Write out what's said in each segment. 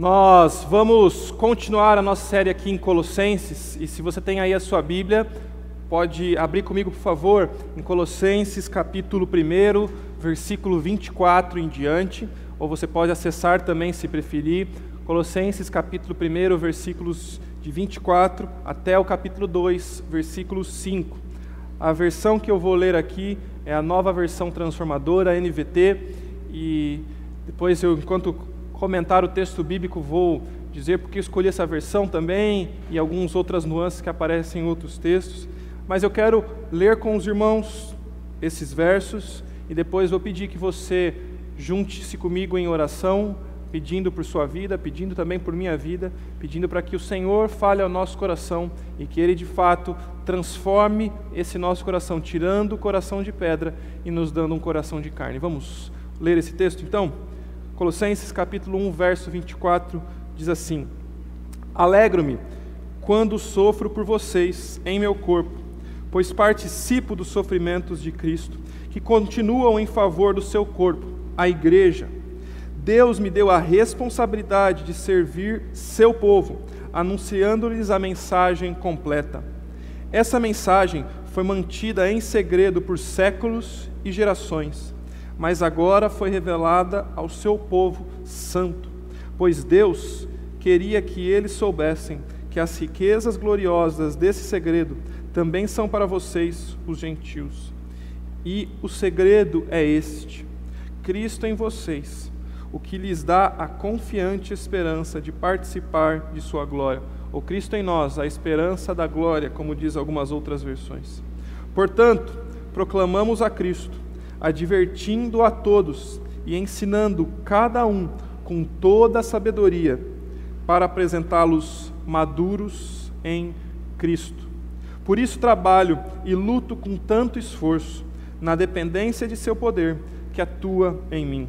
Nós vamos continuar a nossa série aqui em Colossenses, e se você tem aí a sua Bíblia, pode abrir comigo, por favor, em Colossenses capítulo 1, versículo 24 em diante, ou você pode acessar também, se preferir, Colossenses capítulo 1, versículos de 24 até o capítulo 2, versículo 5. A versão que eu vou ler aqui é a nova versão transformadora, NVT, e depois eu, enquanto comentar o texto bíblico, vou dizer porque escolhi essa versão também e algumas outras nuances que aparecem em outros textos. Mas eu quero ler com os irmãos esses versos e depois vou pedir que você junte-se comigo em oração, pedindo por sua vida, pedindo também por minha vida, pedindo para que o Senhor fale ao nosso coração e que Ele de fato transforme esse nosso coração, tirando o coração de pedra e nos dando um coração de carne. Vamos ler esse texto então? Colossenses capítulo 1, verso 24 diz assim: Alegro-me quando sofro por vocês em meu corpo, pois participo dos sofrimentos de Cristo, que continuam em favor do seu corpo, a igreja. Deus me deu a responsabilidade de servir seu povo, anunciando-lhes a mensagem completa. Essa mensagem foi mantida em segredo por séculos e gerações mas agora foi revelada ao seu povo santo, pois Deus queria que eles soubessem que as riquezas gloriosas desse segredo também são para vocês, os gentios. E o segredo é este: Cristo em vocês, o que lhes dá a confiante esperança de participar de Sua glória. O Cristo em nós, a esperança da glória, como diz algumas outras versões. Portanto, proclamamos a Cristo advertindo a todos e ensinando cada um com toda a sabedoria, para apresentá-los maduros em Cristo. Por isso trabalho e luto com tanto esforço, na dependência de seu poder que atua em mim.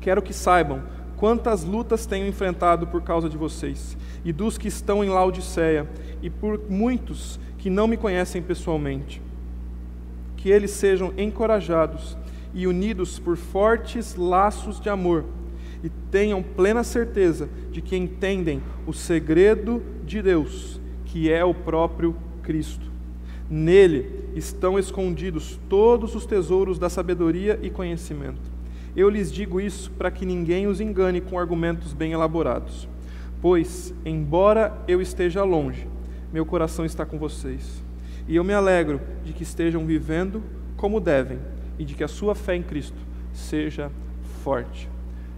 Quero que saibam quantas lutas tenho enfrentado por causa de vocês e dos que estão em Laodiceia e por muitos que não me conhecem pessoalmente que eles sejam encorajados e unidos por fortes laços de amor e tenham plena certeza de que entendem o segredo de Deus, que é o próprio Cristo. Nele estão escondidos todos os tesouros da sabedoria e conhecimento. Eu lhes digo isso para que ninguém os engane com argumentos bem elaborados. Pois, embora eu esteja longe, meu coração está com vocês e eu me alegro de que estejam vivendo como devem e de que a sua fé em Cristo seja forte.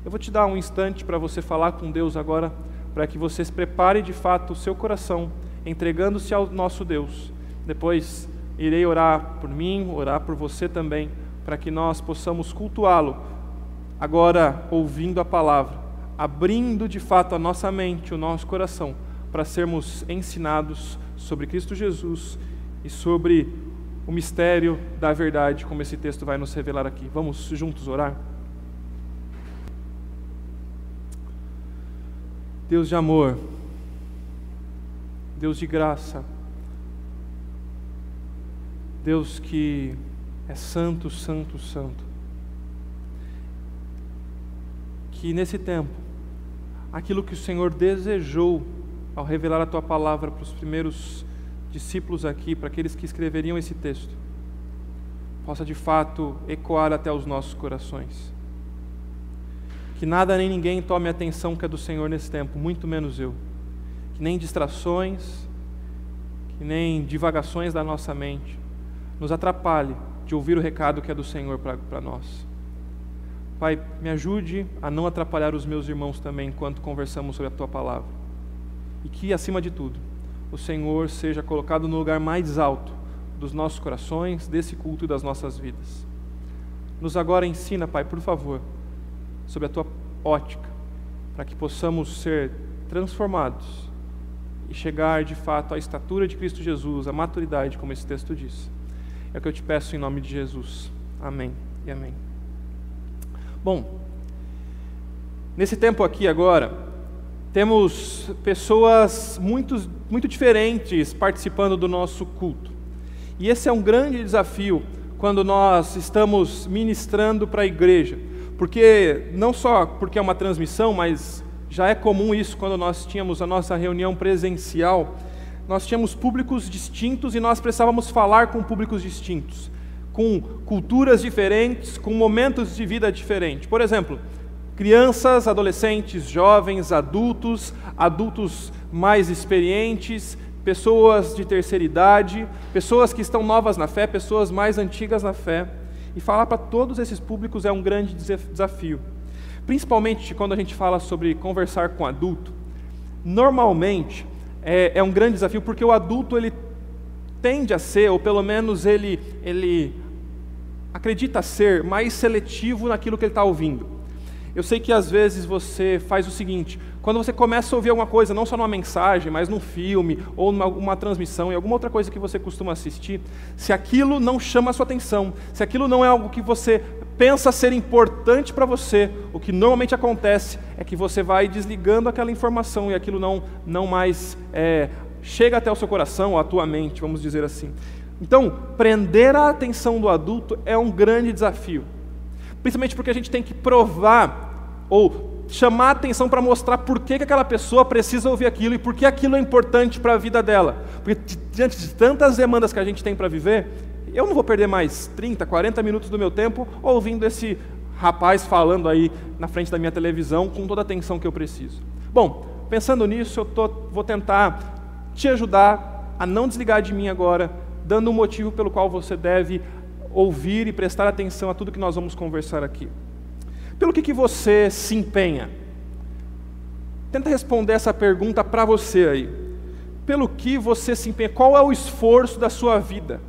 Eu vou te dar um instante para você falar com Deus agora, para que você se prepare de fato o seu coração, entregando-se ao nosso Deus. Depois irei orar por mim, orar por você também, para que nós possamos cultuá-lo, agora ouvindo a palavra, abrindo de fato a nossa mente, o nosso coração, para sermos ensinados sobre Cristo Jesus e sobre o mistério da verdade, como esse texto vai nos revelar aqui. Vamos juntos orar? Deus de amor, Deus de graça, Deus que é santo, santo, santo. Que nesse tempo, aquilo que o Senhor desejou ao revelar a tua palavra para os primeiros discípulos aqui, para aqueles que escreveriam esse texto, possa de fato ecoar até os nossos corações. Que nada nem ninguém tome a atenção que é do Senhor nesse tempo, muito menos eu. Que nem distrações, que nem divagações da nossa mente nos atrapalhe de ouvir o recado que é do Senhor para nós. Pai, me ajude a não atrapalhar os meus irmãos também enquanto conversamos sobre a tua palavra. E que, acima de tudo, o Senhor seja colocado no lugar mais alto dos nossos corações, desse culto e das nossas vidas. Nos agora ensina, Pai, por favor, sobre a tua ótica, para que possamos ser transformados e chegar de fato à estatura de Cristo Jesus, à maturidade, como esse texto diz. É o que eu te peço em nome de Jesus. Amém e amém. Bom, nesse tempo aqui agora, temos pessoas muito, muito diferentes participando do nosso culto. E esse é um grande desafio quando nós estamos ministrando para a igreja, porque não só porque é uma transmissão, mas já é comum isso quando nós tínhamos a nossa reunião presencial. Nós tínhamos públicos distintos e nós precisávamos falar com públicos distintos, com culturas diferentes, com momentos de vida diferentes. Por exemplo, crianças, adolescentes, jovens, adultos, adultos mais experientes, pessoas de terceira idade, pessoas que estão novas na fé, pessoas mais antigas na fé. E falar para todos esses públicos é um grande desafio. Principalmente quando a gente fala sobre conversar com adulto. Normalmente é, é um grande desafio porque o adulto ele tende a ser, ou pelo menos ele, ele acredita ser, mais seletivo naquilo que ele está ouvindo. Eu sei que às vezes você faz o seguinte: quando você começa a ouvir alguma coisa, não só numa mensagem, mas num filme, ou numa uma transmissão, e alguma outra coisa que você costuma assistir, se aquilo não chama a sua atenção, se aquilo não é algo que você pensa ser importante para você, o que normalmente acontece é que você vai desligando aquela informação e aquilo não, não mais é, chega até o seu coração, ou a tua mente, vamos dizer assim. Então, prender a atenção do adulto é um grande desafio. Principalmente porque a gente tem que provar ou chamar a atenção para mostrar por que, que aquela pessoa precisa ouvir aquilo e por que aquilo é importante para a vida dela. Porque diante de tantas demandas que a gente tem para viver, eu não vou perder mais 30, 40 minutos do meu tempo ouvindo esse rapaz falando aí na frente da minha televisão com toda a atenção que eu preciso. Bom, pensando nisso, eu tô, vou tentar te ajudar a não desligar de mim agora, dando um motivo pelo qual você deve ouvir e prestar atenção a tudo que nós vamos conversar aqui. Pelo que, que você se empenha? Tenta responder essa pergunta para você aí. Pelo que você se empenha? Qual é o esforço da sua vida?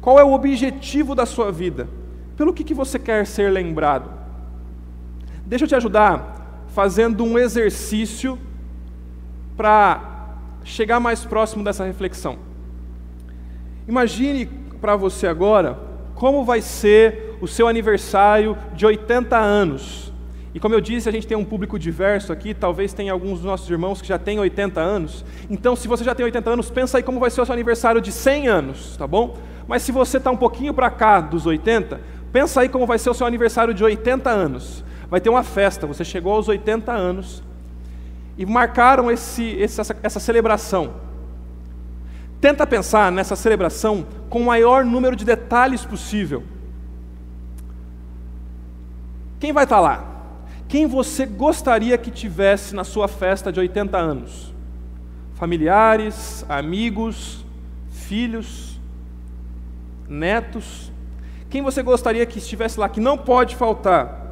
Qual é o objetivo da sua vida? Pelo que, que você quer ser lembrado? Deixa eu te ajudar fazendo um exercício para chegar mais próximo dessa reflexão. Imagine para você agora como vai ser o seu aniversário de 80 anos. E como eu disse, a gente tem um público diverso aqui, talvez tenha alguns dos nossos irmãos que já têm 80 anos. Então, se você já tem 80 anos, pensa aí como vai ser o seu aniversário de 100 anos, tá bom? Mas se você está um pouquinho para cá dos 80, pensa aí como vai ser o seu aniversário de 80 anos. Vai ter uma festa, você chegou aos 80 anos e marcaram esse, essa, essa celebração. Tenta pensar nessa celebração com o maior número de detalhes possível. Quem vai estar lá? Quem você gostaria que tivesse na sua festa de 80 anos? Familiares, amigos, filhos, netos? Quem você gostaria que estivesse lá, que não pode faltar?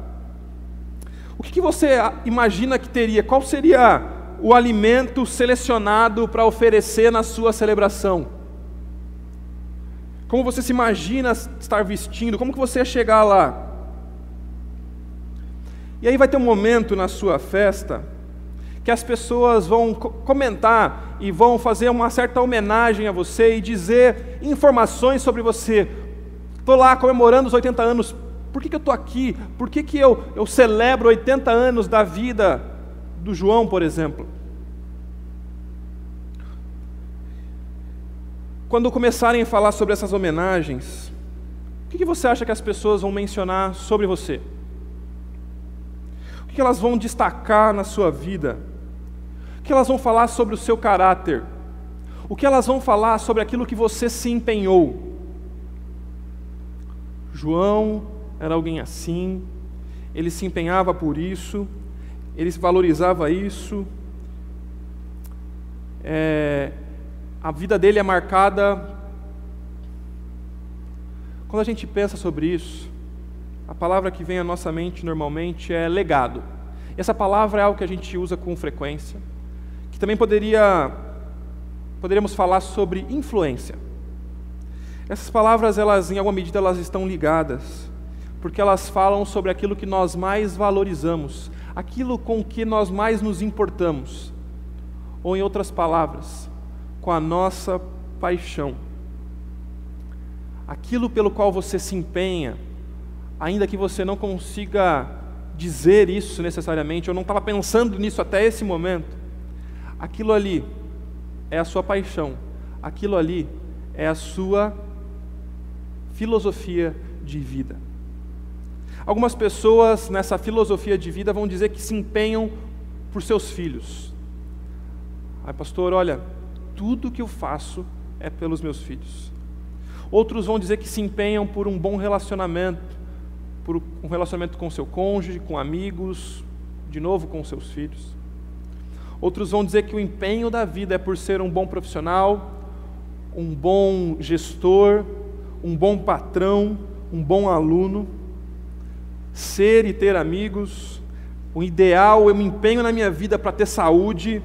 O que, que você imagina que teria? Qual seria o alimento selecionado para oferecer na sua celebração? Como você se imagina estar vestindo? Como que você ia chegar lá? E aí vai ter um momento na sua festa que as pessoas vão comentar e vão fazer uma certa homenagem a você e dizer informações sobre você. Estou lá comemorando os 80 anos. Por que, que eu estou aqui? Por que, que eu, eu celebro 80 anos da vida do João, por exemplo. Quando começarem a falar sobre essas homenagens, o que você acha que as pessoas vão mencionar sobre você? O que elas vão destacar na sua vida? O que elas vão falar sobre o seu caráter? O que elas vão falar sobre aquilo que você se empenhou? João era alguém assim, ele se empenhava por isso, ele valorizava isso. É, a vida dele é marcada. Quando a gente pensa sobre isso, a palavra que vem à nossa mente normalmente é legado. E essa palavra é algo que a gente usa com frequência, que também poderia poderíamos falar sobre influência. Essas palavras, elas em alguma medida elas estão ligadas, porque elas falam sobre aquilo que nós mais valorizamos, aquilo com que nós mais nos importamos, ou em outras palavras, com a nossa paixão. Aquilo pelo qual você se empenha, ainda que você não consiga dizer isso necessariamente, ou não estava pensando nisso até esse momento, aquilo ali é a sua paixão, aquilo ali é a sua filosofia de vida. Algumas pessoas nessa filosofia de vida vão dizer que se empenham por seus filhos. Ai, pastor, olha, tudo que eu faço é pelos meus filhos. Outros vão dizer que se empenham por um bom relacionamento, por um relacionamento com seu cônjuge, com amigos, de novo com seus filhos. Outros vão dizer que o empenho da vida é por ser um bom profissional, um bom gestor, um bom patrão, um bom aluno. Ser e ter amigos, o ideal, eu me empenho na minha vida para ter saúde,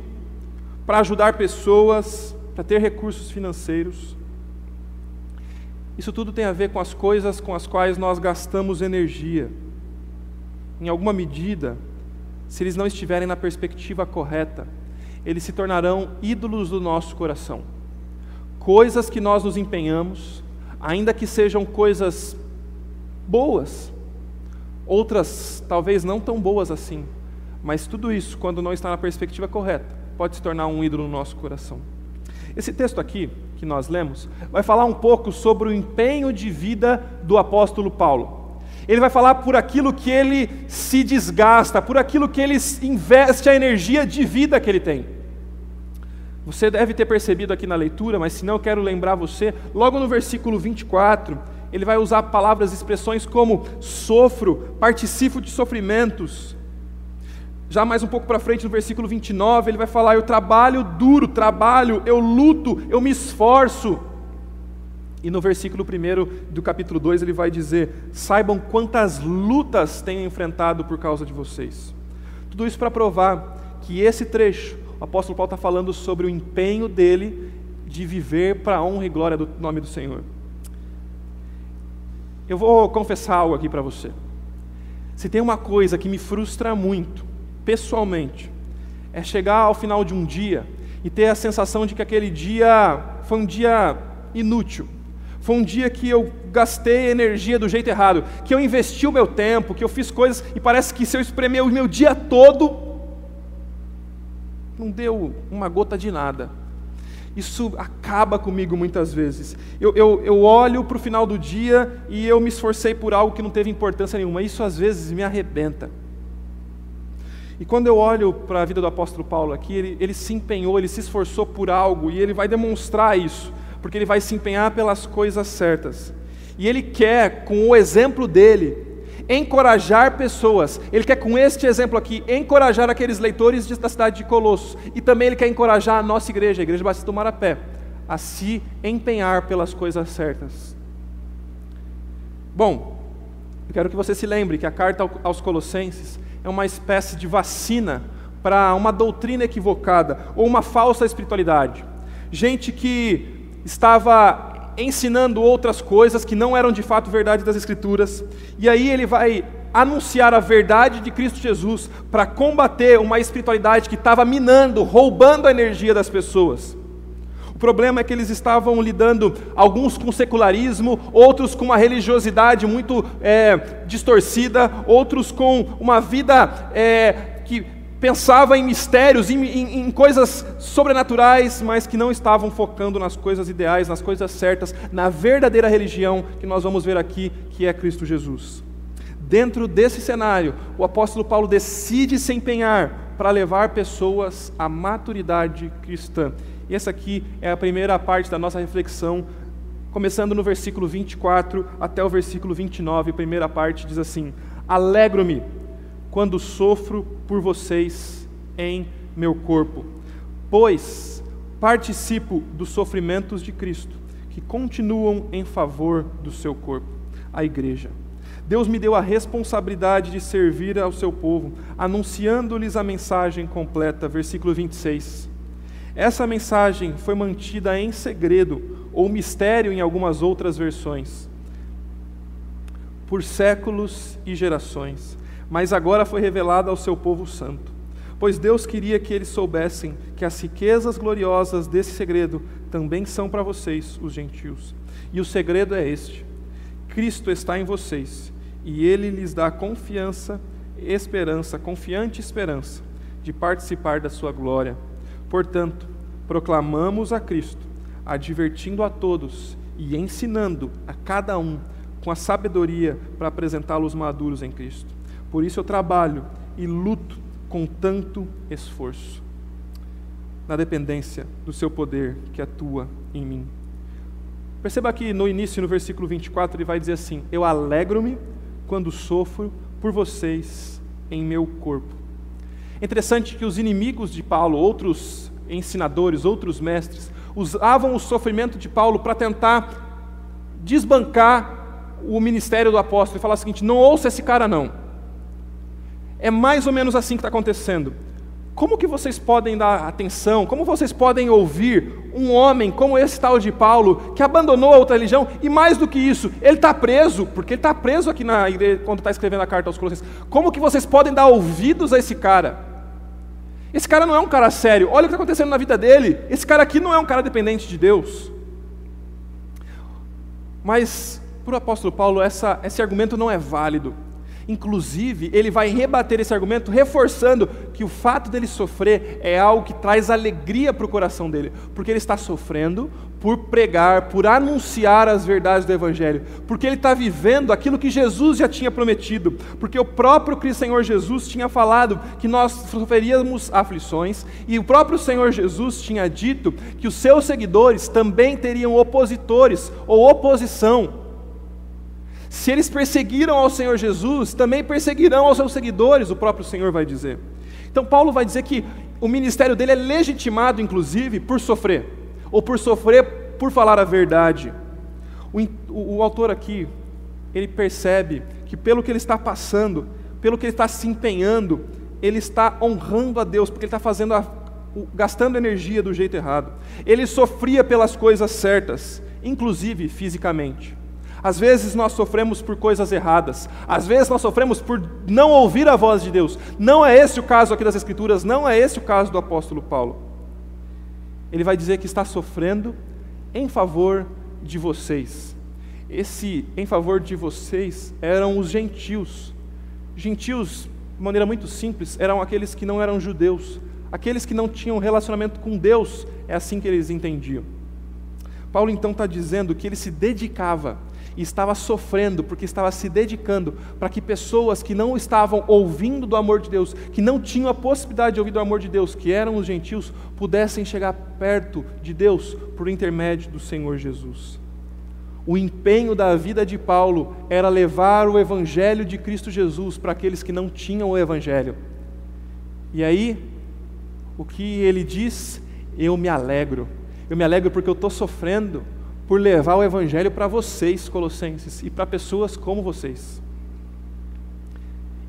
para ajudar pessoas, para ter recursos financeiros. Isso tudo tem a ver com as coisas com as quais nós gastamos energia. Em alguma medida, se eles não estiverem na perspectiva correta, eles se tornarão ídolos do nosso coração. Coisas que nós nos empenhamos, ainda que sejam coisas boas, outras talvez não tão boas assim, mas tudo isso, quando não está na perspectiva correta, pode se tornar um ídolo no nosso coração. Esse texto aqui, que nós lemos, vai falar um pouco sobre o empenho de vida do apóstolo Paulo. Ele vai falar por aquilo que ele se desgasta, por aquilo que ele investe a energia de vida que ele tem. Você deve ter percebido aqui na leitura, mas se não, eu quero lembrar você, logo no versículo 24, ele vai usar palavras expressões como sofro, participo de sofrimentos, já mais um pouco para frente, no versículo 29, ele vai falar: Eu trabalho duro, trabalho, eu luto, eu me esforço. E no versículo 1 do capítulo 2 ele vai dizer: Saibam quantas lutas tenho enfrentado por causa de vocês. Tudo isso para provar que esse trecho, o apóstolo Paulo está falando sobre o empenho dele de viver para a honra e glória do nome do Senhor. Eu vou confessar algo aqui para você. Se tem uma coisa que me frustra muito, pessoalmente, é chegar ao final de um dia e ter a sensação de que aquele dia foi um dia inútil. Foi um dia que eu gastei energia do jeito errado, que eu investi o meu tempo, que eu fiz coisas e parece que se eu espremer o meu dia todo, não deu uma gota de nada. Isso acaba comigo muitas vezes. Eu, eu, eu olho para o final do dia e eu me esforcei por algo que não teve importância nenhuma. Isso às vezes me arrebenta. E quando eu olho para a vida do apóstolo Paulo aqui, ele, ele se empenhou, ele se esforçou por algo, e ele vai demonstrar isso, porque ele vai se empenhar pelas coisas certas. E ele quer, com o exemplo dele, encorajar pessoas. Ele quer, com este exemplo aqui, encorajar aqueles leitores da cidade de Colossos. E também ele quer encorajar a nossa igreja, a Igreja Batista do Marapé, a se empenhar pelas coisas certas. Bom, eu quero que você se lembre que a carta aos Colossenses é uma espécie de vacina para uma doutrina equivocada ou uma falsa espiritualidade. Gente que estava ensinando outras coisas que não eram de fato verdade das Escrituras, e aí ele vai anunciar a verdade de Cristo Jesus para combater uma espiritualidade que estava minando, roubando a energia das pessoas. O problema é que eles estavam lidando, alguns com secularismo, outros com uma religiosidade muito é, distorcida, outros com uma vida é, que pensava em mistérios, em, em, em, coisas sobrenaturais, mas que não estavam focando nas coisas ideais, nas coisas certas, na verdadeira religião que nós vamos ver aqui, que é Cristo Jesus. Dentro desse cenário, o apóstolo Paulo decide se empenhar para levar pessoas à maturidade cristã. E essa aqui é a primeira parte da nossa reflexão, começando no versículo 24 até o versículo 29. A primeira parte diz assim: Alegro-me quando sofro por vocês em meu corpo, pois participo dos sofrimentos de Cristo, que continuam em favor do seu corpo, a igreja. Deus me deu a responsabilidade de servir ao seu povo, anunciando-lhes a mensagem completa. Versículo 26. Essa mensagem foi mantida em segredo, ou mistério em algumas outras versões, por séculos e gerações, mas agora foi revelada ao seu povo santo. Pois Deus queria que eles soubessem que as riquezas gloriosas desse segredo também são para vocês, os gentios. E o segredo é este: Cristo está em vocês, e ele lhes dá confiança, esperança, confiante esperança de participar da sua glória Portanto, proclamamos a Cristo, advertindo a todos e ensinando a cada um com a sabedoria para apresentá-los maduros em Cristo. Por isso eu trabalho e luto com tanto esforço, na dependência do seu poder que atua em mim. Perceba que no início, no versículo 24, ele vai dizer assim: Eu alegro-me quando sofro por vocês em meu corpo. Interessante que os inimigos de Paulo, outros ensinadores, outros mestres, usavam o sofrimento de Paulo para tentar desbancar o ministério do apóstolo e falar o seguinte: não ouça esse cara, não. É mais ou menos assim que está acontecendo. Como que vocês podem dar atenção, como vocês podem ouvir um homem como esse tal de Paulo, que abandonou a outra religião, e mais do que isso, ele está preso, porque ele está preso aqui na igreja, quando está escrevendo a carta aos Colossenses. Como que vocês podem dar ouvidos a esse cara? Esse cara não é um cara sério, olha o que está acontecendo na vida dele. Esse cara aqui não é um cara dependente de Deus. Mas, para o apóstolo Paulo, essa, esse argumento não é válido. Inclusive, ele vai rebater esse argumento, reforçando que o fato dele sofrer é algo que traz alegria para o coração dele, porque ele está sofrendo por pregar, por anunciar as verdades do Evangelho, porque ele está vivendo aquilo que Jesus já tinha prometido, porque o próprio Senhor Jesus tinha falado que nós sofreríamos aflições, e o próprio Senhor Jesus tinha dito que os seus seguidores também teriam opositores ou oposição. Se eles perseguiram ao Senhor Jesus, também perseguirão aos seus seguidores, o próprio Senhor vai dizer. Então, Paulo vai dizer que o ministério dele é legitimado, inclusive, por sofrer, ou por sofrer por falar a verdade. O, o, o autor aqui, ele percebe que pelo que ele está passando, pelo que ele está se empenhando, ele está honrando a Deus, porque ele está fazendo a, gastando energia do jeito errado. Ele sofria pelas coisas certas, inclusive fisicamente. Às vezes nós sofremos por coisas erradas, às vezes nós sofremos por não ouvir a voz de Deus. Não é esse o caso aqui das Escrituras, não é esse o caso do apóstolo Paulo. Ele vai dizer que está sofrendo em favor de vocês. Esse em favor de vocês eram os gentios. Gentios, de maneira muito simples, eram aqueles que não eram judeus, aqueles que não tinham relacionamento com Deus, é assim que eles entendiam. Paulo então está dizendo que ele se dedicava e estava sofrendo porque estava se dedicando para que pessoas que não estavam ouvindo do amor de Deus, que não tinham a possibilidade de ouvir do amor de Deus, que eram os gentios, pudessem chegar perto de Deus por intermédio do Senhor Jesus. O empenho da vida de Paulo era levar o evangelho de Cristo Jesus para aqueles que não tinham o evangelho. E aí, o que ele diz? Eu me alegro. Eu me alegro porque eu estou sofrendo por levar o Evangelho para vocês, Colossenses, e para pessoas como vocês.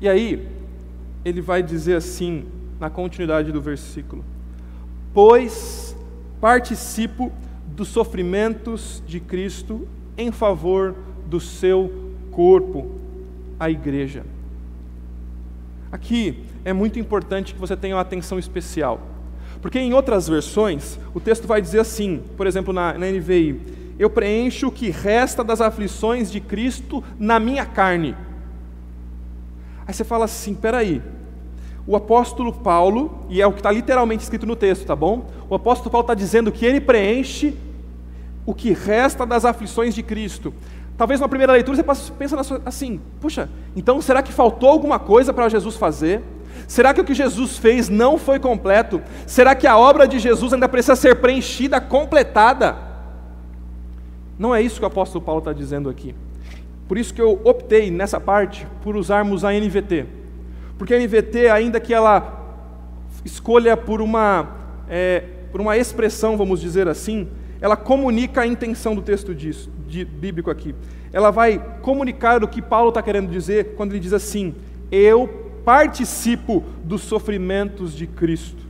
E aí, ele vai dizer assim, na continuidade do versículo: Pois participo dos sofrimentos de Cristo em favor do seu corpo, a igreja. Aqui é muito importante que você tenha uma atenção especial, porque em outras versões o texto vai dizer assim, por exemplo, na, na NVI, eu preencho o que resta das aflições de Cristo na minha carne. Aí você fala assim: peraí, o apóstolo Paulo, e é o que está literalmente escrito no texto, tá bom? O apóstolo Paulo está dizendo que ele preenche o que resta das aflições de Cristo. Talvez na primeira leitura você pensa assim: puxa, então será que faltou alguma coisa para Jesus fazer? Será que o que Jesus fez não foi completo? Será que a obra de Jesus ainda precisa ser preenchida, completada? Não é isso que o apóstolo Paulo está dizendo aqui. Por isso que eu optei nessa parte por usarmos a NVT. Porque a NVT, ainda que ela escolha por uma, é, por uma expressão, vamos dizer assim, ela comunica a intenção do texto disso, de, bíblico aqui. Ela vai comunicar o que Paulo está querendo dizer quando ele diz assim: Eu participo dos sofrimentos de Cristo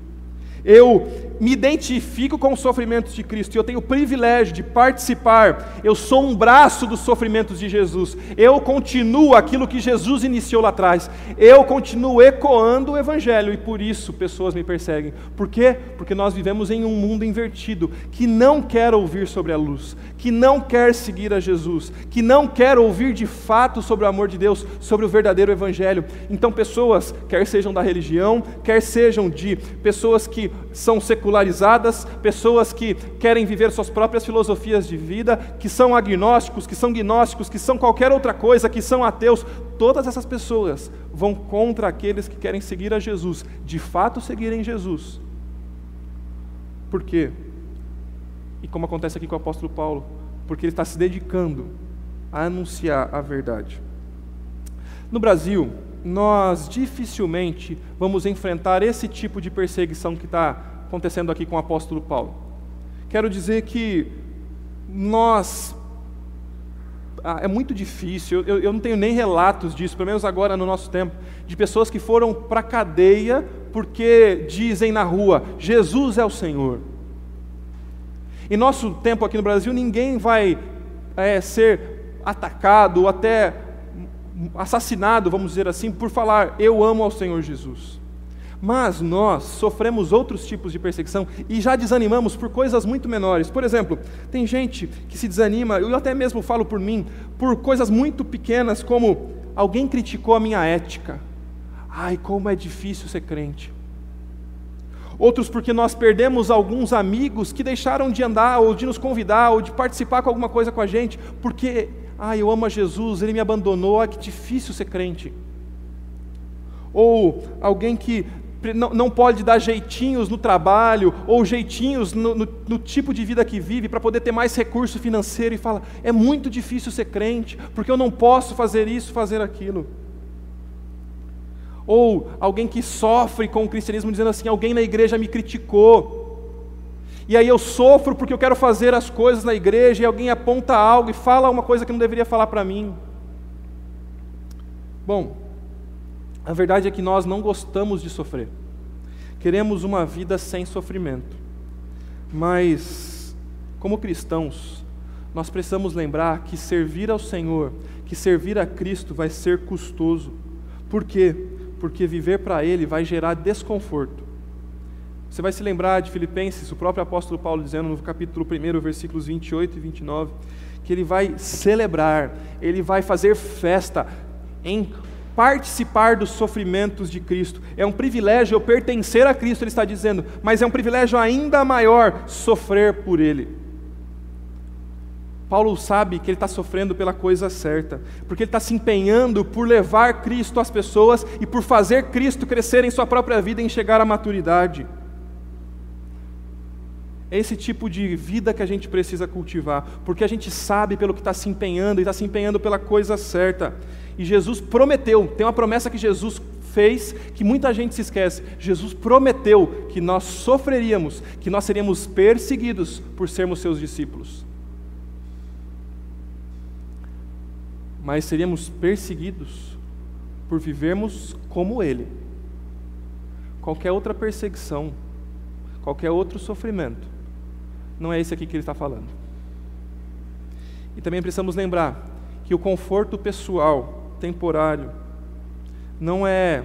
eu me identifico com os sofrimentos de Cristo e eu tenho o privilégio de participar. Eu sou um braço dos sofrimentos de Jesus. Eu continuo aquilo que Jesus iniciou lá atrás. Eu continuo ecoando o Evangelho e por isso pessoas me perseguem. Por quê? Porque nós vivemos em um mundo invertido que não quer ouvir sobre a luz, que não quer seguir a Jesus, que não quer ouvir de fato sobre o amor de Deus, sobre o verdadeiro Evangelho. Então, pessoas, quer sejam da religião, quer sejam de pessoas que são seculares, secularizadas, pessoas que querem viver suas próprias filosofias de vida, que são agnósticos, que são gnósticos, que são qualquer outra coisa, que são ateus. Todas essas pessoas vão contra aqueles que querem seguir a Jesus, de fato seguirem Jesus. Por quê? E como acontece aqui com o apóstolo Paulo, porque ele está se dedicando a anunciar a verdade. No Brasil, nós dificilmente vamos enfrentar esse tipo de perseguição que está acontecendo aqui com o apóstolo Paulo. Quero dizer que nós. Ah, é muito difícil, eu, eu não tenho nem relatos disso, pelo menos agora no nosso tempo, de pessoas que foram para a cadeia porque dizem na rua: Jesus é o Senhor. Em nosso tempo aqui no Brasil, ninguém vai é, ser atacado ou até assassinado, vamos dizer assim, por falar eu amo ao Senhor Jesus. Mas nós sofremos outros tipos de perseguição e já desanimamos por coisas muito menores. Por exemplo, tem gente que se desanima, eu até mesmo falo por mim, por coisas muito pequenas, como alguém criticou a minha ética. Ai, como é difícil ser crente. Outros porque nós perdemos alguns amigos que deixaram de andar, ou de nos convidar, ou de participar com alguma coisa com a gente, porque ah, eu amo a Jesus, ele me abandonou, ah, que difícil ser crente. Ou alguém que não, não pode dar jeitinhos no trabalho, ou jeitinhos no, no, no tipo de vida que vive, para poder ter mais recurso financeiro, e fala: é muito difícil ser crente, porque eu não posso fazer isso, fazer aquilo. Ou alguém que sofre com o cristianismo dizendo assim: alguém na igreja me criticou, e aí eu sofro porque eu quero fazer as coisas na igreja e alguém aponta algo e fala uma coisa que não deveria falar para mim. Bom, a verdade é que nós não gostamos de sofrer. Queremos uma vida sem sofrimento. Mas, como cristãos, nós precisamos lembrar que servir ao Senhor, que servir a Cristo vai ser custoso. Por quê? Porque viver para Ele vai gerar desconforto. Você vai se lembrar de Filipenses, o próprio apóstolo Paulo dizendo no capítulo 1, versículos 28 e 29, que ele vai celebrar, ele vai fazer festa em participar dos sofrimentos de Cristo. É um privilégio eu pertencer a Cristo, ele está dizendo, mas é um privilégio ainda maior sofrer por Ele. Paulo sabe que ele está sofrendo pela coisa certa, porque ele está se empenhando por levar Cristo às pessoas e por fazer Cristo crescer em sua própria vida e chegar à maturidade. Esse tipo de vida que a gente precisa cultivar, porque a gente sabe pelo que está se empenhando e está se empenhando pela coisa certa. E Jesus prometeu, tem uma promessa que Jesus fez que muita gente se esquece. Jesus prometeu que nós sofreríamos, que nós seríamos perseguidos por sermos seus discípulos. Mas seríamos perseguidos por vivermos como Ele. Qualquer outra perseguição, qualquer outro sofrimento, não é esse aqui que ele está falando. E também precisamos lembrar que o conforto pessoal, temporário, não é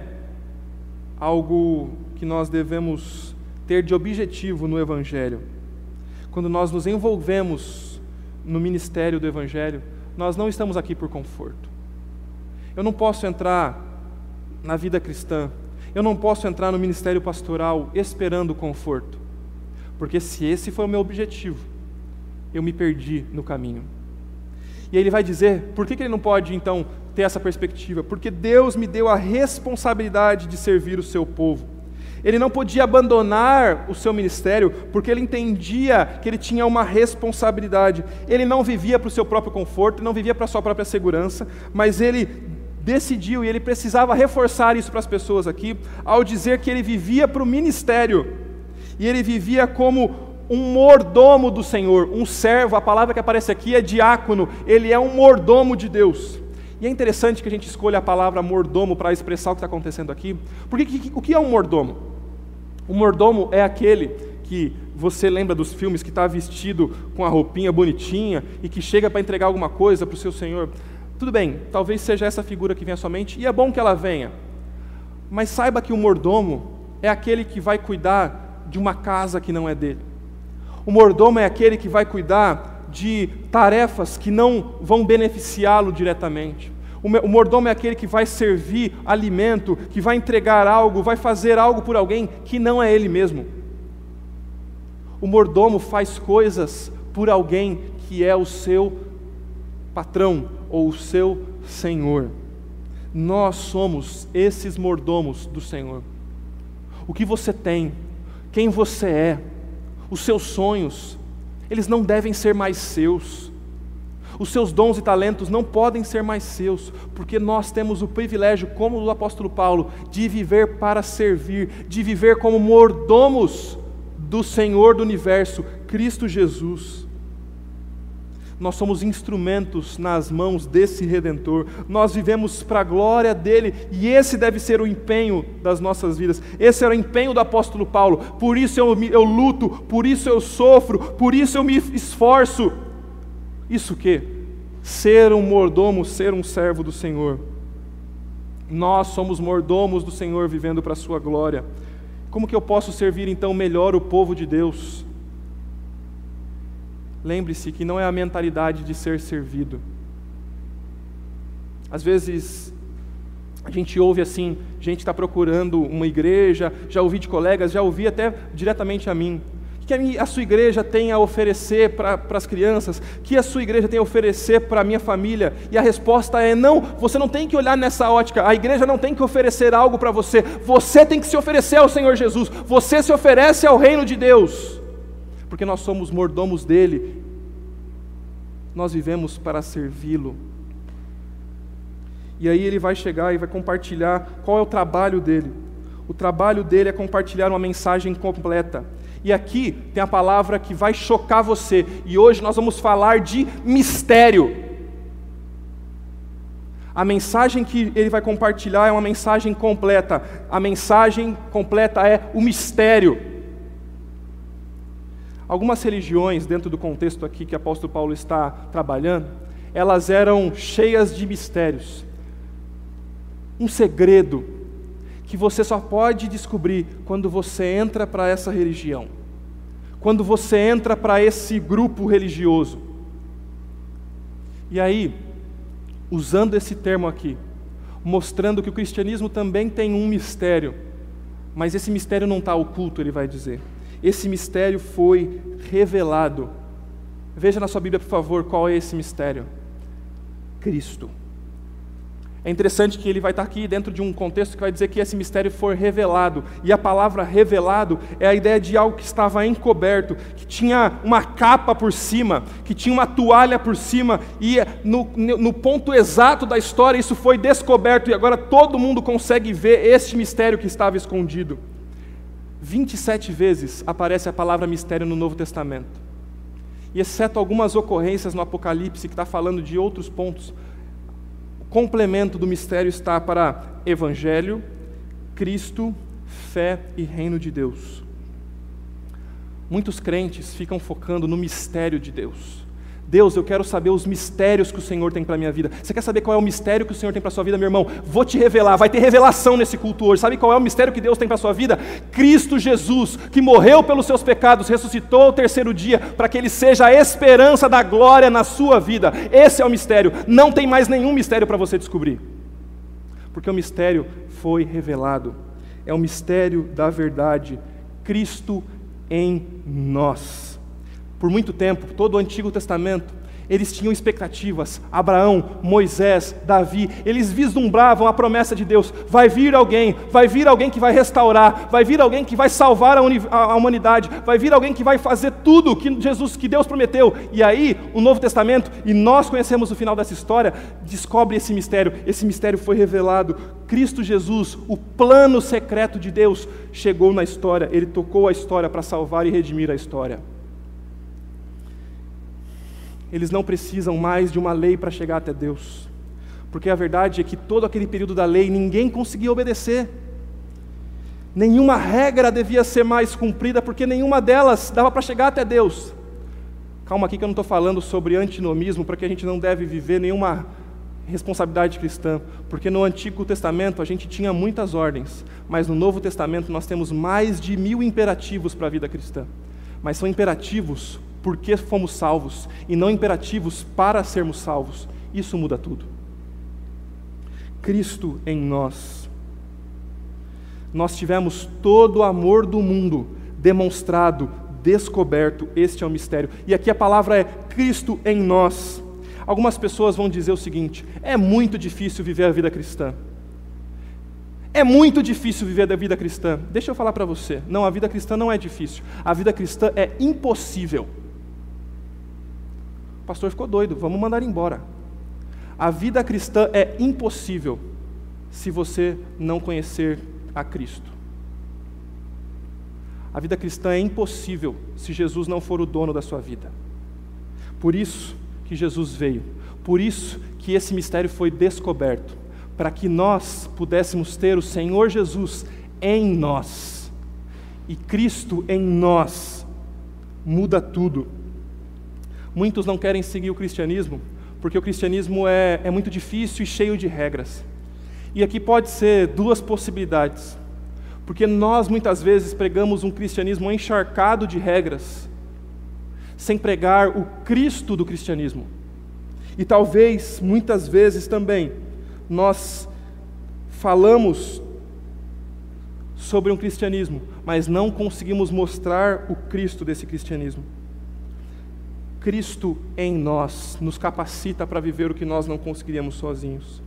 algo que nós devemos ter de objetivo no Evangelho. Quando nós nos envolvemos no ministério do Evangelho, nós não estamos aqui por conforto. Eu não posso entrar na vida cristã, eu não posso entrar no ministério pastoral esperando conforto. Porque se esse foi o meu objetivo, eu me perdi no caminho. E aí ele vai dizer, por que, que ele não pode então ter essa perspectiva? Porque Deus me deu a responsabilidade de servir o seu povo. Ele não podia abandonar o seu ministério, porque ele entendia que ele tinha uma responsabilidade. Ele não vivia para o seu próprio conforto, não vivia para a sua própria segurança, mas ele decidiu e ele precisava reforçar isso para as pessoas aqui, ao dizer que ele vivia para o ministério e ele vivia como um mordomo do Senhor, um servo, a palavra que aparece aqui é diácono, ele é um mordomo de Deus. E é interessante que a gente escolha a palavra mordomo para expressar o que está acontecendo aqui, porque o que é um mordomo? O mordomo é aquele que você lembra dos filmes que está vestido com a roupinha bonitinha e que chega para entregar alguma coisa para o seu senhor. Tudo bem, talvez seja essa figura que venha à sua mente, e é bom que ela venha. Mas saiba que o mordomo é aquele que vai cuidar de uma casa que não é dele. O mordomo é aquele que vai cuidar de tarefas que não vão beneficiá-lo diretamente. O mordomo é aquele que vai servir alimento, que vai entregar algo, vai fazer algo por alguém que não é ele mesmo. O mordomo faz coisas por alguém que é o seu patrão ou o seu senhor. Nós somos esses mordomos do Senhor. O que você tem, quem você é, os seus sonhos, eles não devem ser mais seus. Os seus dons e talentos não podem ser mais seus, porque nós temos o privilégio, como o apóstolo Paulo, de viver para servir, de viver como mordomos do Senhor do universo, Cristo Jesus. Nós somos instrumentos nas mãos desse Redentor, nós vivemos para a glória dele, e esse deve ser o empenho das nossas vidas. Esse era o empenho do apóstolo Paulo, por isso eu, eu luto, por isso eu sofro, por isso eu me esforço. Isso que? Ser um mordomo, ser um servo do Senhor. Nós somos mordomos do Senhor vivendo para a sua glória. Como que eu posso servir então melhor o povo de Deus? Lembre-se que não é a mentalidade de ser servido. Às vezes a gente ouve assim, gente está procurando uma igreja, já ouvi de colegas, já ouvi até diretamente a mim. O que a sua igreja tem a oferecer para as crianças? O que a sua igreja tem a oferecer para a minha família? E a resposta é: não, você não tem que olhar nessa ótica, a igreja não tem que oferecer algo para você, você tem que se oferecer ao Senhor Jesus, você se oferece ao reino de Deus porque nós somos mordomos dele, nós vivemos para servi-lo. E aí ele vai chegar e vai compartilhar qual é o trabalho dele. O trabalho dele é compartilhar uma mensagem completa. E aqui tem a palavra que vai chocar você. E hoje nós vamos falar de mistério. A mensagem que ele vai compartilhar é uma mensagem completa. A mensagem completa é o mistério. Algumas religiões, dentro do contexto aqui que o apóstolo Paulo está trabalhando, elas eram cheias de mistérios. Um segredo que você só pode descobrir quando você entra para essa religião, quando você entra para esse grupo religioso. E aí, usando esse termo aqui, mostrando que o cristianismo também tem um mistério, mas esse mistério não está oculto, ele vai dizer esse mistério foi revelado. Veja na sua Bíblia, por favor, qual é esse mistério: Cristo. É interessante que ele vai estar aqui dentro de um contexto que vai dizer que esse mistério foi revelado. E a palavra revelado é a ideia de algo que estava encoberto, que tinha uma capa por cima, que tinha uma toalha por cima, e no, no ponto exato da história isso foi descoberto, e agora todo mundo consegue ver este mistério que estava escondido. 27 vezes aparece a palavra mistério no Novo Testamento. E exceto algumas ocorrências no Apocalipse que está falando de outros pontos, o complemento do mistério está para Evangelho, Cristo, fé e reino de Deus. Muitos crentes ficam focando no mistério de Deus. Deus, eu quero saber os mistérios que o Senhor tem para minha vida. Você quer saber qual é o mistério que o Senhor tem para a sua vida, meu irmão? Vou te revelar, vai ter revelação nesse culto hoje. Sabe qual é o mistério que Deus tem para sua vida? Cristo Jesus, que morreu pelos seus pecados, ressuscitou ao terceiro dia, para que Ele seja a esperança da glória na sua vida. Esse é o mistério. Não tem mais nenhum mistério para você descobrir. Porque o mistério foi revelado. É o mistério da verdade. Cristo em nós. Por muito tempo, todo o Antigo Testamento, eles tinham expectativas. Abraão, Moisés, Davi, eles vislumbravam a promessa de Deus: vai vir alguém, vai vir alguém que vai restaurar, vai vir alguém que vai salvar a, a humanidade, vai vir alguém que vai fazer tudo que Jesus, que Deus prometeu. E aí, o Novo Testamento, e nós conhecemos o final dessa história, descobre esse mistério. Esse mistério foi revelado. Cristo Jesus, o plano secreto de Deus, chegou na história. Ele tocou a história para salvar e redimir a história eles não precisam mais de uma lei para chegar até Deus. Porque a verdade é que todo aquele período da lei ninguém conseguia obedecer. Nenhuma regra devia ser mais cumprida, porque nenhuma delas dava para chegar até Deus. Calma aqui que eu não estou falando sobre antinomismo, para que a gente não deve viver nenhuma responsabilidade cristã, porque no Antigo Testamento a gente tinha muitas ordens, mas no Novo Testamento nós temos mais de mil imperativos para a vida cristã. Mas são imperativos porque fomos salvos e não imperativos para sermos salvos. Isso muda tudo. Cristo em nós. Nós tivemos todo o amor do mundo demonstrado descoberto. Este é o mistério. E aqui a palavra é Cristo em nós. Algumas pessoas vão dizer o seguinte: é muito difícil viver a vida cristã. É muito difícil viver a vida cristã. Deixa eu falar para você. Não, a vida cristã não é difícil. A vida cristã é impossível. Pastor ficou doido, vamos mandar embora. A vida cristã é impossível se você não conhecer a Cristo. A vida cristã é impossível se Jesus não for o dono da sua vida. Por isso que Jesus veio, por isso que esse mistério foi descoberto, para que nós pudéssemos ter o Senhor Jesus em nós. E Cristo em nós muda tudo. Muitos não querem seguir o cristianismo porque o cristianismo é, é muito difícil e cheio de regras. E aqui pode ser duas possibilidades. Porque nós muitas vezes pregamos um cristianismo encharcado de regras, sem pregar o Cristo do cristianismo. E talvez, muitas vezes também, nós falamos sobre um cristianismo, mas não conseguimos mostrar o Cristo desse cristianismo. Cristo em nós nos capacita para viver o que nós não conseguiríamos sozinhos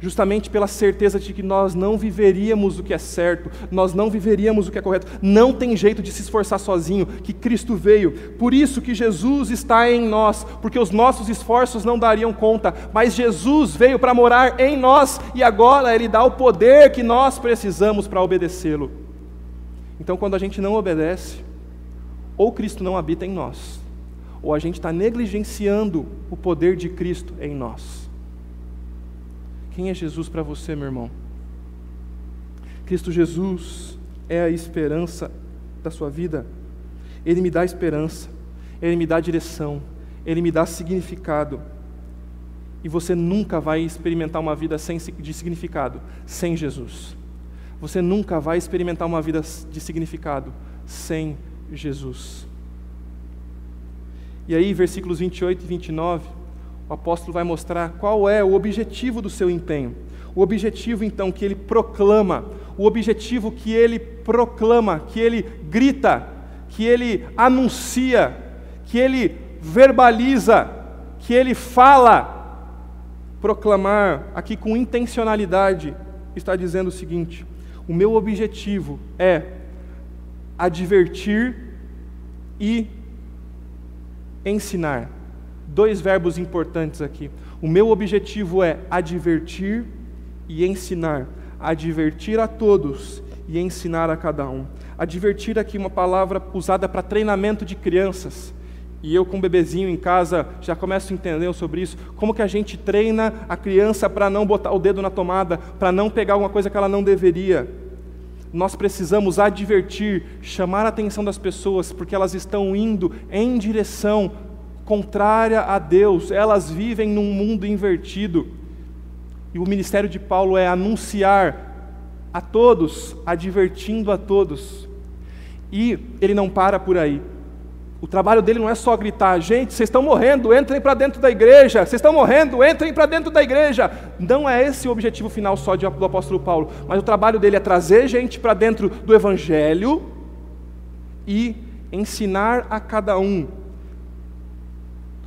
justamente pela certeza de que nós não viveríamos o que é certo, nós não viveríamos o que é correto. Não tem jeito de se esforçar sozinho, que Cristo veio. Por isso que Jesus está em nós, porque os nossos esforços não dariam conta, mas Jesus veio para morar em nós e agora ele dá o poder que nós precisamos para obedecê-lo. Então, quando a gente não obedece, ou Cristo não habita em nós, ou a gente está negligenciando o poder de Cristo em nós. Quem é Jesus para você, meu irmão? Cristo Jesus é a esperança da sua vida. Ele me dá esperança, ele me dá direção, ele me dá significado. E você nunca vai experimentar uma vida sem, de significado sem Jesus. Você nunca vai experimentar uma vida de significado sem Jesus. E aí, versículos 28 e 29, o apóstolo vai mostrar qual é o objetivo do seu empenho. O objetivo, então, que ele proclama, o objetivo que ele proclama, que ele grita, que ele anuncia, que ele verbaliza, que ele fala. Proclamar aqui com intencionalidade está dizendo o seguinte: o meu objetivo é advertir e ensinar dois verbos importantes aqui. O meu objetivo é advertir e ensinar. Advertir a todos e ensinar a cada um. Advertir aqui uma palavra usada para treinamento de crianças. E eu com bebezinho em casa já começo a entender sobre isso. Como que a gente treina a criança para não botar o dedo na tomada, para não pegar alguma coisa que ela não deveria. Nós precisamos advertir, chamar a atenção das pessoas, porque elas estão indo em direção contrária a Deus, elas vivem num mundo invertido. E o ministério de Paulo é anunciar a todos, advertindo a todos. E ele não para por aí. O trabalho dele não é só gritar, gente, vocês estão morrendo, entrem para dentro da igreja, vocês estão morrendo, entrem para dentro da igreja. Não é esse o objetivo final só do apóstolo Paulo, mas o trabalho dele é trazer gente para dentro do evangelho e ensinar a cada um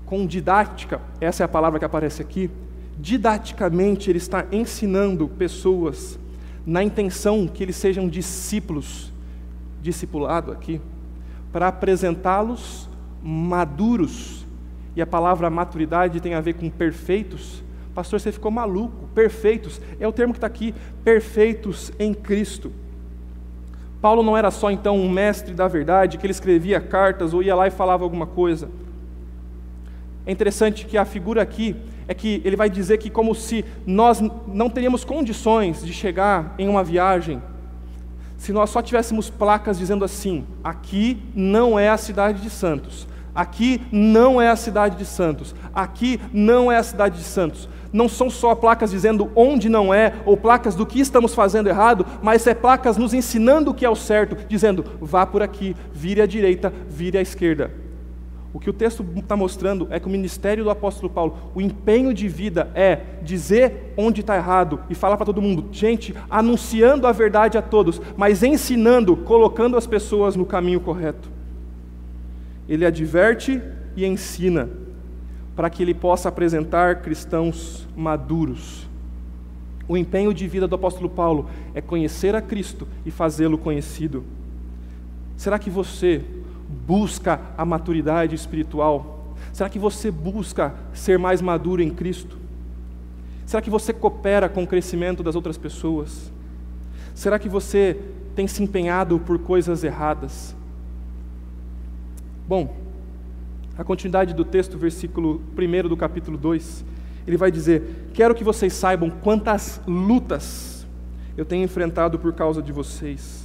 com didática, essa é a palavra que aparece aqui, didaticamente ele está ensinando pessoas na intenção que eles sejam discípulos, discipulado aqui, para apresentá-los maduros. E a palavra maturidade tem a ver com perfeitos. Pastor, você ficou maluco. Perfeitos é o termo que está aqui, perfeitos em Cristo. Paulo não era só então um mestre da verdade, que ele escrevia cartas ou ia lá e falava alguma coisa. É interessante que a figura aqui é que ele vai dizer que, como se nós não teríamos condições de chegar em uma viagem, se nós só tivéssemos placas dizendo assim: aqui não é a cidade de Santos, aqui não é a cidade de Santos, aqui não é a cidade de Santos. Não são só placas dizendo onde não é, ou placas do que estamos fazendo errado, mas é placas nos ensinando o que é o certo, dizendo vá por aqui, vire à direita, vire à esquerda. O que o texto está mostrando é que o ministério do apóstolo Paulo, o empenho de vida é dizer onde está errado e falar para todo mundo, gente, anunciando a verdade a todos, mas ensinando, colocando as pessoas no caminho correto. ele adverte e ensina, para que ele possa apresentar cristãos maduros. O empenho de vida do apóstolo Paulo é conhecer a Cristo e fazê-lo conhecido. Será que você busca a maturidade espiritual? Será que você busca ser mais maduro em Cristo? Será que você coopera com o crescimento das outras pessoas? Será que você tem se empenhado por coisas erradas? Bom, a continuidade do texto, versículo 1 do capítulo 2, ele vai dizer: Quero que vocês saibam quantas lutas eu tenho enfrentado por causa de vocês.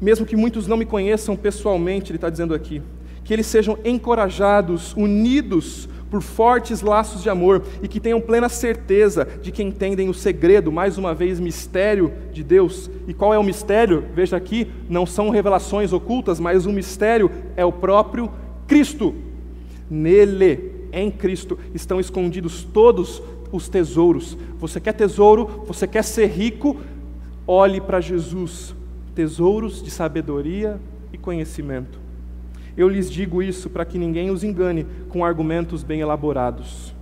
Mesmo que muitos não me conheçam pessoalmente, ele está dizendo aqui, que eles sejam encorajados, unidos por fortes laços de amor e que tenham plena certeza de que entendem o segredo, mais uma vez, mistério de Deus. E qual é o mistério? Veja aqui, não são revelações ocultas, mas o mistério é o próprio Cristo. Nele, em Cristo, estão escondidos todos os tesouros. Você quer tesouro? Você quer ser rico? Olhe para Jesus. Tesouros de sabedoria e conhecimento. Eu lhes digo isso para que ninguém os engane com argumentos bem elaborados.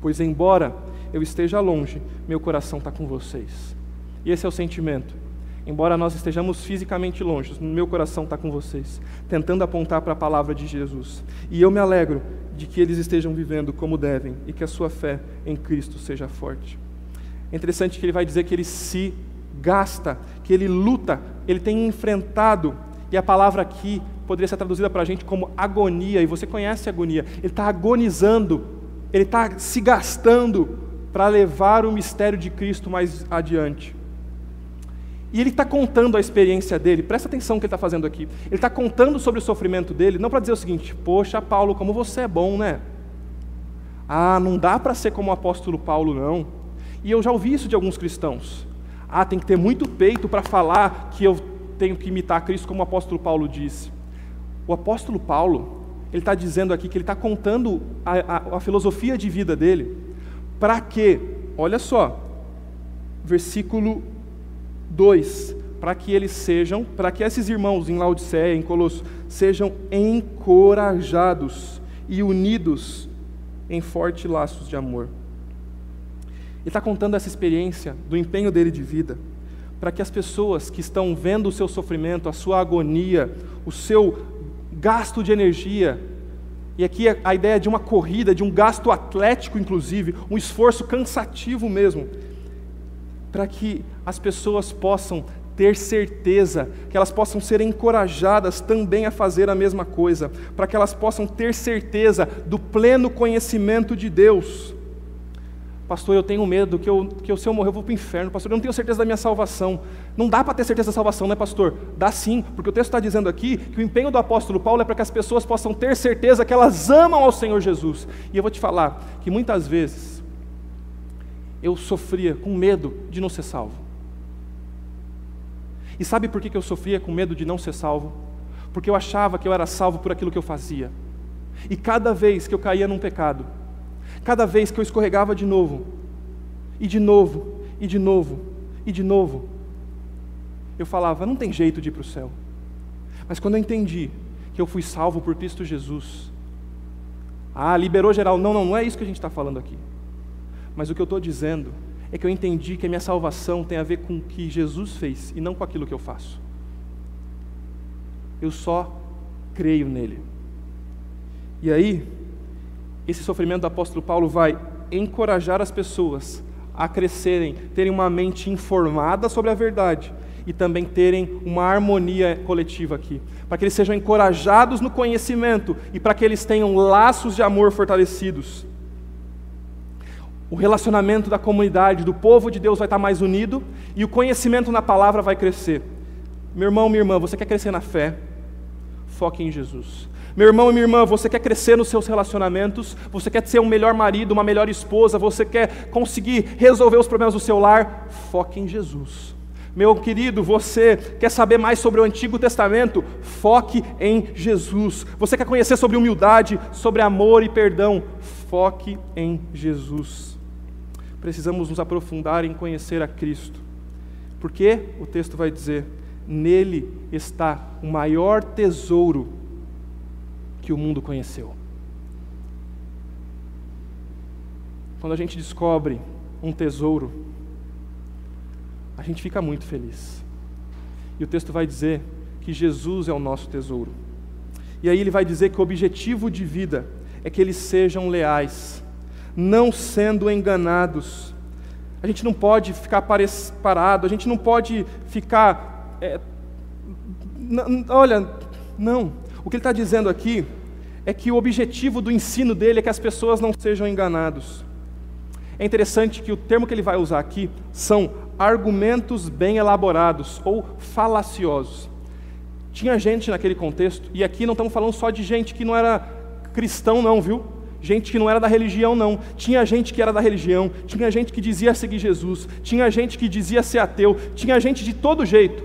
Pois, embora eu esteja longe, meu coração está com vocês. E esse é o sentimento. Embora nós estejamos fisicamente longe, meu coração está com vocês, tentando apontar para a palavra de Jesus. E eu me alegro de que eles estejam vivendo como devem e que a sua fé em Cristo seja forte. É interessante que ele vai dizer que ele se gasta, que ele luta, ele tem enfrentado, e a palavra aqui poderia ser traduzida para a gente como agonia, e você conhece agonia. Ele está agonizando, ele está se gastando para levar o mistério de Cristo mais adiante. E ele está contando a experiência dele, presta atenção no que ele está fazendo aqui. Ele está contando sobre o sofrimento dele, não para dizer o seguinte: Poxa, Paulo, como você é bom, né? Ah, não dá para ser como o apóstolo Paulo, não. E eu já ouvi isso de alguns cristãos. Ah, tem que ter muito peito para falar que eu tenho que imitar Cristo, como o apóstolo Paulo disse. O apóstolo Paulo, ele está dizendo aqui que ele está contando a, a, a, filosofia de vida dele, para que, olha só, versículo 2: para que eles sejam, para que esses irmãos em Laodiceia, em Colosso, sejam encorajados e unidos em fortes laços de amor. Ele está contando essa experiência do empenho dele de vida, para que as pessoas que estão vendo o seu sofrimento, a sua agonia, o seu gasto de energia. E aqui a ideia de uma corrida, de um gasto atlético, inclusive, um esforço cansativo mesmo, para que as pessoas possam ter certeza, que elas possam ser encorajadas também a fazer a mesma coisa, para que elas possam ter certeza do pleno conhecimento de Deus. Pastor, eu tenho medo que, eu, que eu, se eu morrer eu vou para o inferno. Pastor, eu não tenho certeza da minha salvação. Não dá para ter certeza da salvação, né, pastor? Dá sim, porque o texto está dizendo aqui que o empenho do apóstolo Paulo é para que as pessoas possam ter certeza que elas amam ao Senhor Jesus. E eu vou te falar que muitas vezes eu sofria com medo de não ser salvo. E sabe por que eu sofria com medo de não ser salvo? Porque eu achava que eu era salvo por aquilo que eu fazia. E cada vez que eu caía num pecado, Cada vez que eu escorregava de novo, e de novo, e de novo, e de novo, eu falava: não tem jeito de ir para o céu. Mas quando eu entendi que eu fui salvo por Cristo Jesus, ah, liberou geral. Não, não, não é isso que a gente está falando aqui. Mas o que eu estou dizendo é que eu entendi que a minha salvação tem a ver com o que Jesus fez e não com aquilo que eu faço. Eu só creio nele. E aí, esse sofrimento do apóstolo Paulo vai encorajar as pessoas a crescerem, terem uma mente informada sobre a verdade e também terem uma harmonia coletiva aqui, para que eles sejam encorajados no conhecimento e para que eles tenham laços de amor fortalecidos. O relacionamento da comunidade, do povo de Deus vai estar mais unido e o conhecimento na palavra vai crescer. Meu irmão, minha irmã, você quer crescer na fé? Foque em Jesus. Meu irmão e minha irmã, você quer crescer nos seus relacionamentos? Você quer ser um melhor marido, uma melhor esposa? Você quer conseguir resolver os problemas do seu lar? Foque em Jesus. Meu querido, você quer saber mais sobre o Antigo Testamento? Foque em Jesus. Você quer conhecer sobre humildade, sobre amor e perdão? Foque em Jesus. Precisamos nos aprofundar em conhecer a Cristo. Porque o texto vai dizer: nele está o maior tesouro que o mundo conheceu. Quando a gente descobre um tesouro, a gente fica muito feliz. E o texto vai dizer que Jesus é o nosso tesouro. E aí ele vai dizer que o objetivo de vida é que eles sejam leais, não sendo enganados. A gente não pode ficar parado, a gente não pode ficar. É, olha, não. O que ele está dizendo aqui é que o objetivo do ensino dele é que as pessoas não sejam enganados. É interessante que o termo que ele vai usar aqui são argumentos bem elaborados ou falaciosos. Tinha gente naquele contexto, e aqui não estamos falando só de gente que não era cristão, não, viu? Gente que não era da religião, não. Tinha gente que era da religião, tinha gente que dizia seguir Jesus, tinha gente que dizia ser ateu, tinha gente de todo jeito,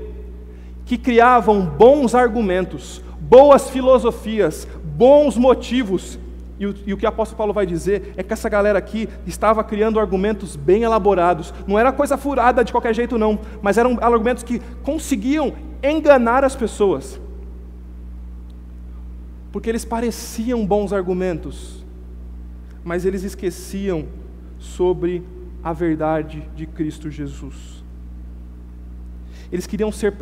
que criavam bons argumentos, boas filosofias, bons motivos. E o, e o, que o apóstolo Paulo vai dizer é que essa galera aqui estava criando argumentos bem elaborados. Não era coisa furada de qualquer jeito, não, mas eram argumentos que conseguiam enganar as pessoas. Porque eles pareciam bons argumentos, mas eles esqueciam sobre a verdade de Cristo Jesus. Eles queriam, ser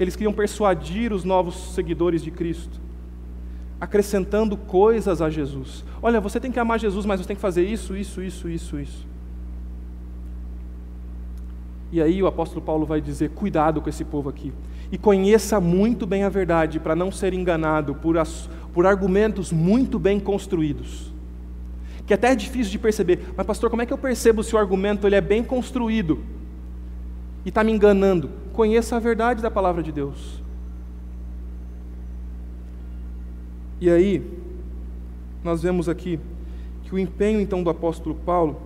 eles queriam persuadir os novos seguidores de Cristo, acrescentando coisas a Jesus. Olha, você tem que amar Jesus, mas você tem que fazer isso, isso, isso, isso, isso. E aí o apóstolo Paulo vai dizer: cuidado com esse povo aqui e conheça muito bem a verdade, para não ser enganado por, as, por argumentos muito bem construídos. Que até é difícil de perceber, mas pastor, como é que eu percebo se o argumento ele é bem construído e está me enganando? Conheça a verdade da palavra de Deus. E aí, nós vemos aqui que o empenho então do apóstolo Paulo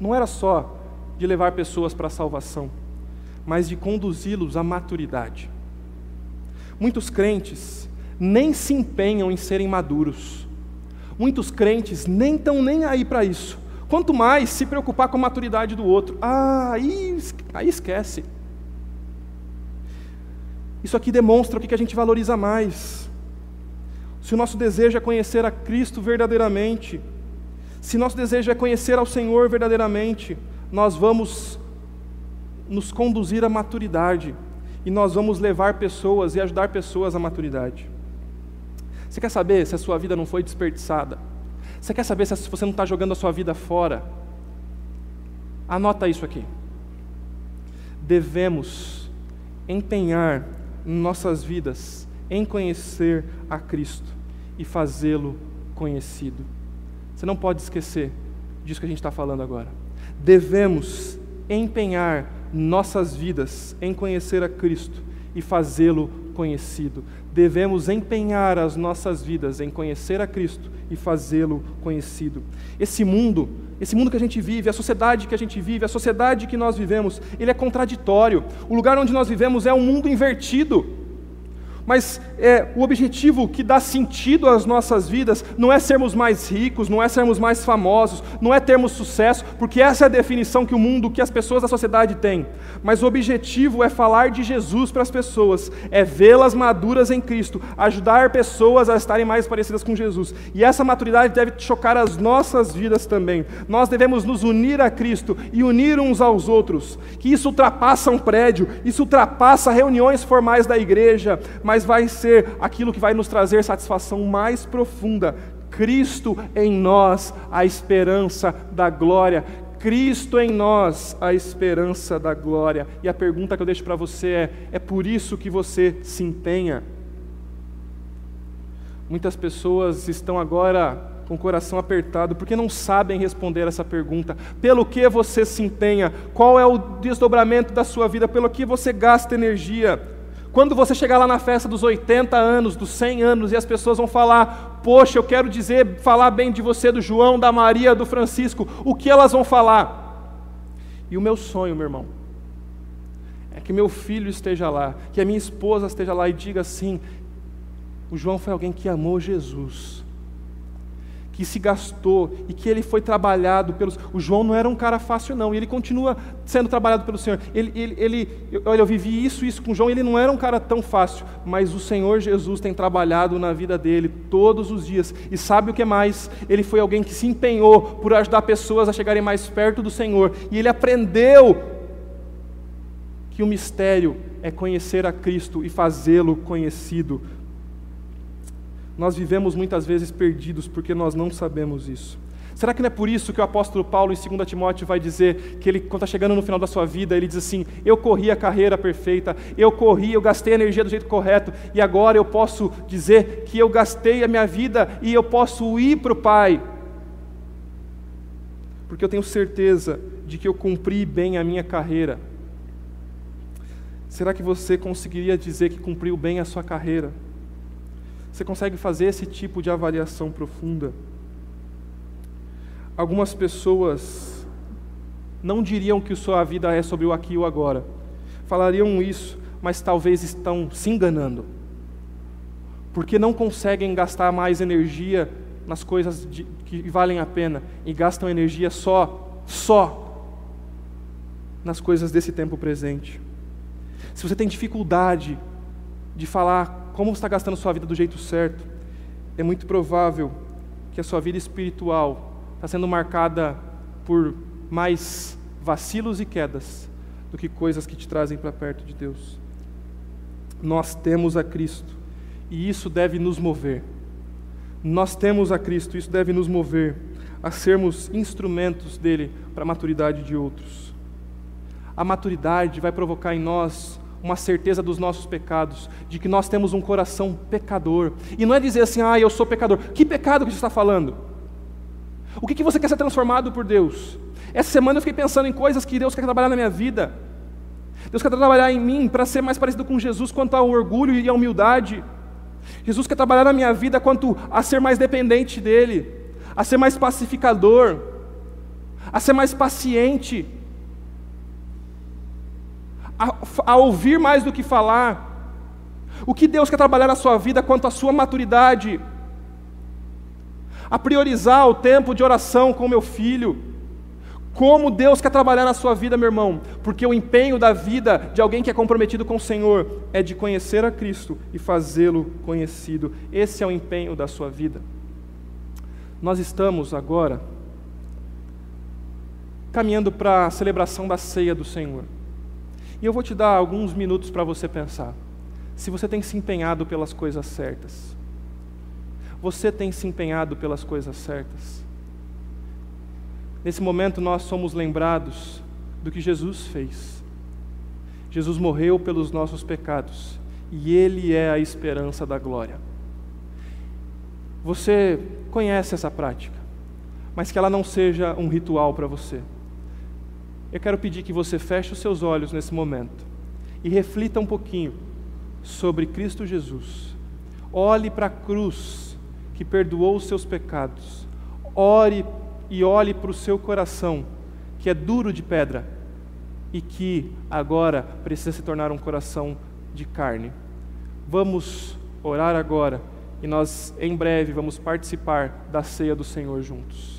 não era só de levar pessoas para a salvação, mas de conduzi-los à maturidade. Muitos crentes nem se empenham em serem maduros. Muitos crentes nem estão nem aí para isso. Quanto mais se preocupar com a maturidade do outro. Ah, aí, aí esquece. Isso aqui demonstra o que a gente valoriza mais. Se o nosso desejo é conhecer a Cristo verdadeiramente, se nosso desejo é conhecer ao Senhor verdadeiramente, nós vamos nos conduzir à maturidade e nós vamos levar pessoas e ajudar pessoas à maturidade. Você quer saber se a sua vida não foi desperdiçada? Você quer saber se você não está jogando a sua vida fora? Anota isso aqui. Devemos empenhar nossas vidas em conhecer a Cristo e fazê-lo conhecido. Você não pode esquecer disso que a gente está falando agora. Devemos empenhar nossas vidas em conhecer a Cristo e fazê-lo conhecido. Devemos empenhar as nossas vidas em conhecer a Cristo e fazê-lo conhecido. Esse mundo, esse mundo que a gente vive, a sociedade que a gente vive, a sociedade que nós vivemos, ele é contraditório. O lugar onde nós vivemos é um mundo invertido. Mas é, o objetivo que dá sentido às nossas vidas não é sermos mais ricos, não é sermos mais famosos, não é termos sucesso, porque essa é a definição que o mundo, que as pessoas da sociedade têm. Mas o objetivo é falar de Jesus para as pessoas, é vê-las maduras em Cristo, ajudar pessoas a estarem mais parecidas com Jesus. E essa maturidade deve chocar as nossas vidas também. Nós devemos nos unir a Cristo e unir uns aos outros. Que isso ultrapassa um prédio, isso ultrapassa reuniões formais da igreja, mas mas vai ser aquilo que vai nos trazer satisfação mais profunda. Cristo em nós, a esperança da glória. Cristo em nós, a esperança da glória. E a pergunta que eu deixo para você é: é por isso que você se empenha? Muitas pessoas estão agora com o coração apertado porque não sabem responder essa pergunta. Pelo que você se empenha? Qual é o desdobramento da sua vida? Pelo que você gasta energia? Quando você chegar lá na festa dos 80 anos, dos 100 anos, e as pessoas vão falar: Poxa, eu quero dizer, falar bem de você, do João, da Maria, do Francisco, o que elas vão falar? E o meu sonho, meu irmão, é que meu filho esteja lá, que a minha esposa esteja lá e diga assim: o João foi alguém que amou Jesus, que se gastou e que ele foi trabalhado pelos. O João não era um cara fácil, não, e ele continua sendo trabalhado pelo Senhor. Ele, ele, ele, olha, eu vivi isso, isso com o João, ele não era um cara tão fácil, mas o Senhor Jesus tem trabalhado na vida dele todos os dias. E sabe o que mais? Ele foi alguém que se empenhou por ajudar pessoas a chegarem mais perto do Senhor, e ele aprendeu que o mistério é conhecer a Cristo e fazê-lo conhecido nós vivemos muitas vezes perdidos porque nós não sabemos isso. Será que não é por isso que o apóstolo Paulo, em 2 Timóteo, vai dizer que ele, quando está chegando no final da sua vida, ele diz assim: Eu corri a carreira perfeita, eu corri, eu gastei a energia do jeito correto, e agora eu posso dizer que eu gastei a minha vida e eu posso ir para o Pai, porque eu tenho certeza de que eu cumpri bem a minha carreira. Será que você conseguiria dizer que cumpriu bem a sua carreira? Você consegue fazer esse tipo de avaliação profunda? Algumas pessoas não diriam que sua vida é sobre o aqui e o agora. Falariam isso, mas talvez estão se enganando. Porque não conseguem gastar mais energia nas coisas de, que valem a pena e gastam energia só, só nas coisas desse tempo presente. Se você tem dificuldade de falar como está gastando sua vida do jeito certo, é muito provável que a sua vida espiritual está sendo marcada por mais vacilos e quedas do que coisas que te trazem para perto de Deus. Nós temos a Cristo e isso deve nos mover. Nós temos a Cristo, isso deve nos mover a sermos instrumentos dele para a maturidade de outros. A maturidade vai provocar em nós uma certeza dos nossos pecados, de que nós temos um coração pecador. E não é dizer assim, ah, eu sou pecador. Que pecado que você está falando? O que, que você quer ser transformado por Deus? Essa semana eu fiquei pensando em coisas que Deus quer trabalhar na minha vida. Deus quer trabalhar em mim para ser mais parecido com Jesus quanto ao orgulho e à humildade. Jesus quer trabalhar na minha vida quanto a ser mais dependente dEle, a ser mais pacificador, a ser mais paciente, a, a ouvir mais do que falar. O que Deus quer trabalhar na sua vida quanto à sua maturidade? A priorizar o tempo de oração com meu filho. Como Deus quer trabalhar na sua vida, meu irmão? Porque o empenho da vida de alguém que é comprometido com o Senhor é de conhecer a Cristo e fazê-lo conhecido. Esse é o empenho da sua vida. Nós estamos agora caminhando para a celebração da ceia do Senhor. E eu vou te dar alguns minutos para você pensar. Se você tem se empenhado pelas coisas certas. Você tem se empenhado pelas coisas certas. Nesse momento nós somos lembrados do que Jesus fez. Jesus morreu pelos nossos pecados e Ele é a esperança da glória. Você conhece essa prática, mas que ela não seja um ritual para você eu quero pedir que você feche os seus olhos nesse momento e reflita um pouquinho sobre Cristo Jesus. Olhe para a cruz que perdoou os seus pecados. Ore e olhe para o seu coração, que é duro de pedra e que agora precisa se tornar um coração de carne. Vamos orar agora e nós em breve vamos participar da ceia do Senhor juntos.